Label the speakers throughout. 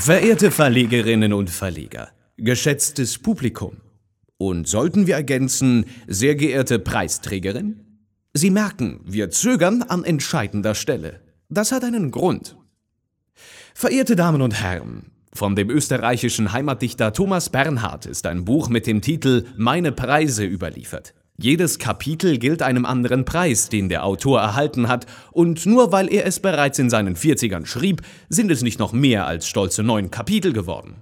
Speaker 1: Verehrte Verlegerinnen und Verleger, geschätztes Publikum und sollten wir ergänzen, sehr geehrte Preisträgerin? Sie merken, wir zögern an entscheidender Stelle. Das hat einen Grund. Verehrte Damen und Herren, von dem österreichischen Heimatdichter Thomas Bernhard ist ein Buch mit dem Titel Meine Preise überliefert. Jedes Kapitel gilt einem anderen Preis, den der Autor erhalten hat, und nur weil er es bereits in seinen 40ern schrieb, sind es nicht noch mehr als stolze neun Kapitel geworden.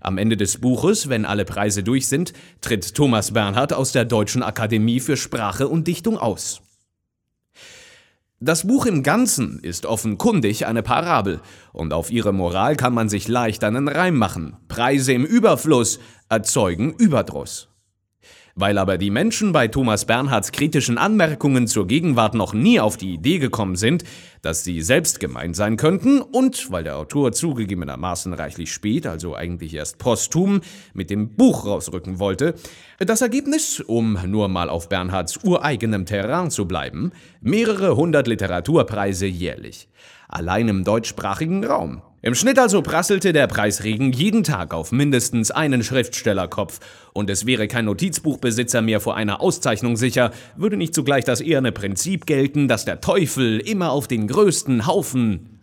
Speaker 1: Am Ende des Buches, wenn alle Preise durch sind, tritt Thomas Bernhard aus der Deutschen Akademie für Sprache und Dichtung aus. Das Buch im Ganzen ist offenkundig eine Parabel, und auf ihre Moral kann man sich leicht einen Reim machen. Preise im Überfluss erzeugen Überdruss. Weil aber die Menschen bei Thomas Bernhards kritischen Anmerkungen zur Gegenwart noch nie auf die Idee gekommen sind, dass sie selbst gemeint sein könnten und weil der Autor zugegebenermaßen reichlich spät, also eigentlich erst posthum, mit dem Buch rausrücken wollte, das Ergebnis, um nur mal auf Bernhards ureigenem Terrain zu bleiben, mehrere hundert Literaturpreise jährlich. Allein im deutschsprachigen Raum. Im Schnitt also prasselte der Preisregen jeden Tag auf mindestens einen Schriftstellerkopf, und es wäre kein Notizbuchbesitzer mehr vor einer Auszeichnung sicher, würde nicht zugleich das eherne Prinzip gelten, dass der Teufel immer auf den größten Haufen.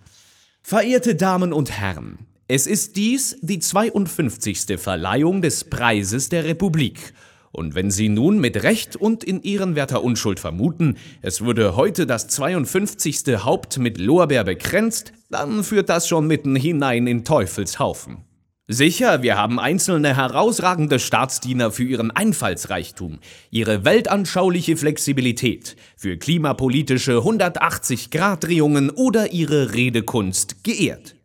Speaker 1: Verehrte Damen und Herren, es ist dies die 52. Verleihung des Preises der Republik, und wenn Sie nun mit Recht und in ehrenwerter Unschuld vermuten, es würde heute das 52. Haupt mit Lorbeer bekränzt, dann führt das schon mitten hinein in Teufelshaufen. Sicher, wir haben einzelne herausragende Staatsdiener für ihren Einfallsreichtum, ihre weltanschauliche Flexibilität, für klimapolitische 180-Grad-Drehungen oder ihre Redekunst geehrt.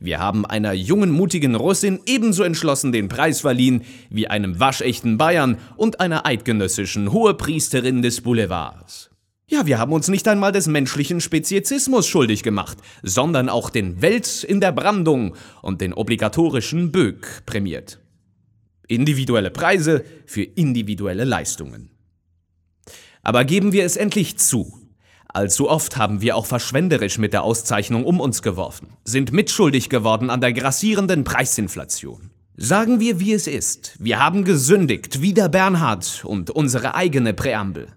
Speaker 1: Wir haben einer jungen, mutigen Russin ebenso entschlossen den Preis verliehen wie einem waschechten Bayern und einer eidgenössischen Hohepriesterin des Boulevards. Ja, wir haben uns nicht einmal des menschlichen Speziesismus schuldig gemacht, sondern auch den Welt in der Brandung und den obligatorischen Böck prämiert. Individuelle Preise für individuelle Leistungen. Aber geben wir es endlich zu. Allzu oft haben wir auch verschwenderisch mit der Auszeichnung um uns geworfen, sind mitschuldig geworden an der grassierenden Preisinflation. Sagen wir, wie es ist. Wir haben gesündigt, wie der Bernhard und unsere eigene Präambel.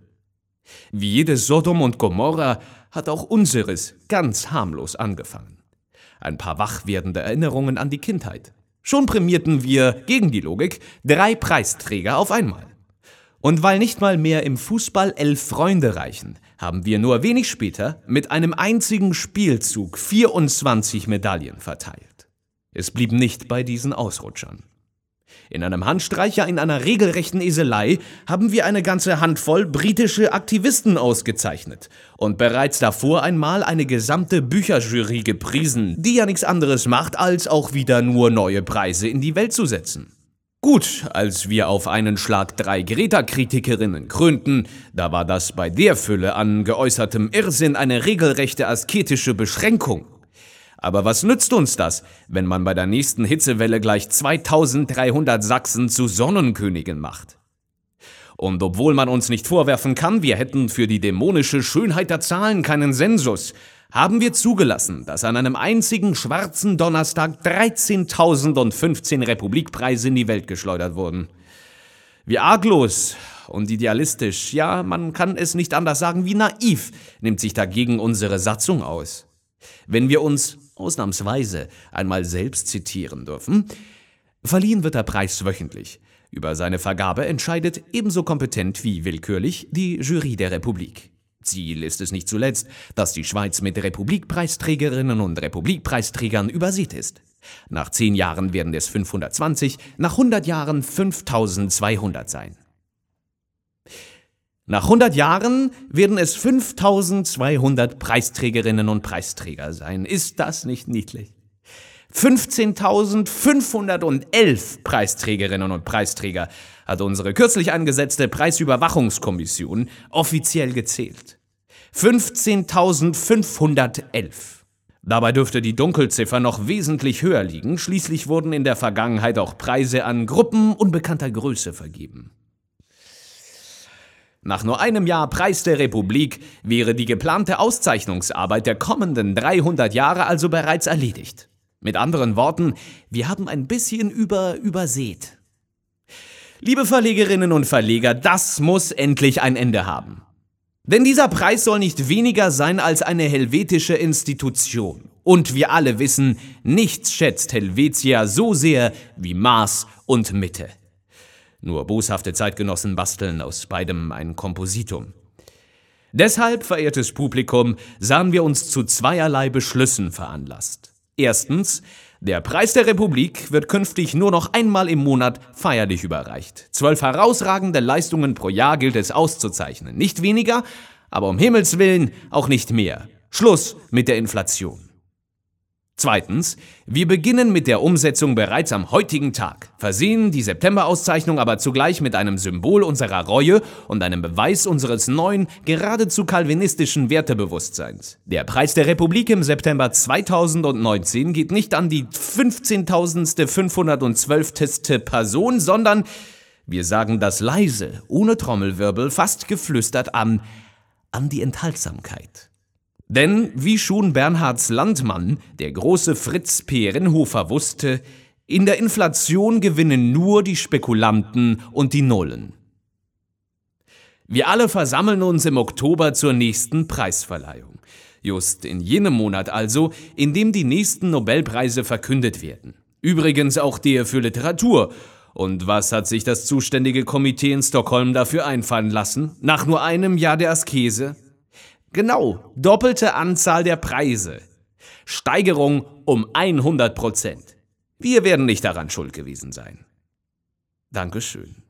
Speaker 1: Wie jedes Sodom und Gomorra hat auch unseres ganz harmlos angefangen. Ein paar wachwerdende Erinnerungen an die Kindheit. Schon prämierten wir, gegen die Logik, drei Preisträger auf einmal. Und weil nicht mal mehr im Fußball elf Freunde reichen, haben wir nur wenig später mit einem einzigen Spielzug 24 Medaillen verteilt. Es blieb nicht bei diesen Ausrutschern. In einem Handstreicher in einer regelrechten Eselei haben wir eine ganze Handvoll britische Aktivisten ausgezeichnet und bereits davor einmal eine gesamte Bücherjury gepriesen, die ja nichts anderes macht, als auch wieder nur neue Preise in die Welt zu setzen. Gut, als wir auf einen Schlag drei Greta-Kritikerinnen krönten, da war das bei der Fülle an geäußertem Irrsinn eine regelrechte asketische Beschränkung. Aber was nützt uns das, wenn man bei der nächsten Hitzewelle gleich 2300 Sachsen zu Sonnenkönigen macht? Und obwohl man uns nicht vorwerfen kann, wir hätten für die dämonische Schönheit der Zahlen keinen Sensus, haben wir zugelassen, dass an einem einzigen schwarzen Donnerstag 13.015 Republikpreise in die Welt geschleudert wurden. Wie arglos und idealistisch, ja, man kann es nicht anders sagen, wie naiv nimmt sich dagegen unsere Satzung aus. Wenn wir uns ausnahmsweise einmal selbst zitieren dürfen, verliehen wird der Preis wöchentlich. Über seine Vergabe entscheidet ebenso kompetent wie willkürlich die Jury der Republik. Ziel ist es nicht zuletzt, dass die Schweiz mit Republikpreisträgerinnen und Republikpreisträgern übersät ist. Nach zehn Jahren werden es 520, nach 100 Jahren 5200 sein. Nach 100 Jahren werden es 5200 Preisträgerinnen und Preisträger sein. Ist das nicht niedlich? 15.511 Preisträgerinnen und Preisträger hat unsere kürzlich eingesetzte Preisüberwachungskommission offiziell gezählt. 15.511. Dabei dürfte die Dunkelziffer noch wesentlich höher liegen, schließlich wurden in der Vergangenheit auch Preise an Gruppen unbekannter Größe vergeben. Nach nur einem Jahr Preis der Republik wäre die geplante Auszeichnungsarbeit der kommenden 300 Jahre also bereits erledigt. Mit anderen Worten, wir haben ein bisschen über übersät. Liebe Verlegerinnen und Verleger, das muss endlich ein Ende haben. Denn dieser Preis soll nicht weniger sein als eine helvetische Institution. Und wir alle wissen, nichts schätzt Helvetia so sehr wie Maß und Mitte. Nur boshafte Zeitgenossen basteln aus beidem ein Kompositum. Deshalb, verehrtes Publikum, sahen wir uns zu zweierlei Beschlüssen veranlasst. Erstens, der Preis der Republik wird künftig nur noch einmal im Monat feierlich überreicht. Zwölf herausragende Leistungen pro Jahr gilt es auszuzeichnen. Nicht weniger, aber um Himmels willen auch nicht mehr. Schluss mit der Inflation. Zweitens, wir beginnen mit der Umsetzung bereits am heutigen Tag, versehen die September-Auszeichnung aber zugleich mit einem Symbol unserer Reue und einem Beweis unseres neuen, geradezu kalvinistischen Wertebewusstseins. Der Preis der Republik im September 2019 geht nicht an die 15.512. Person, sondern, wir sagen das leise, ohne Trommelwirbel, fast geflüstert an, an die Enthaltsamkeit. Denn, wie schon Bernhards Landmann, der große Fritz P. Renhofer wusste, in der Inflation gewinnen nur die Spekulanten und die Nullen. Wir alle versammeln uns im Oktober zur nächsten Preisverleihung. Just in jenem Monat also, in dem die nächsten Nobelpreise verkündet werden. Übrigens auch der für Literatur. Und was hat sich das zuständige Komitee in Stockholm dafür einfallen lassen? Nach nur einem Jahr der Askese? Genau, doppelte Anzahl der Preise. Steigerung um 100 Prozent. Wir werden nicht daran schuld gewesen sein. Dankeschön.